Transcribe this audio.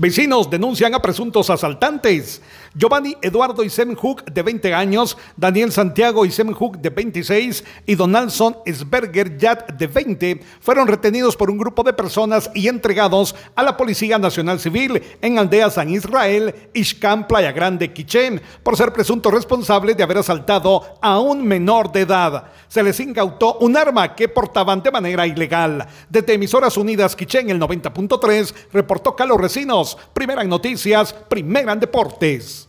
Vecinos denuncian a presuntos asaltantes. Giovanni Eduardo Isemhook, de 20 años, Daniel Santiago Isemhook, de 26, y Donaldson Sberger Yat, de 20, fueron retenidos por un grupo de personas y entregados a la Policía Nacional Civil en Aldea San Israel, Ishkan, Playa Grande, Quichén, por ser presuntos responsables de haber asaltado a un menor de edad. Se les incautó un arma que portaban de manera ilegal. Desde Emisoras Unidas Quichén, el 90.3, reportó Carlos Recinos. Primera en noticias, primera en deportes.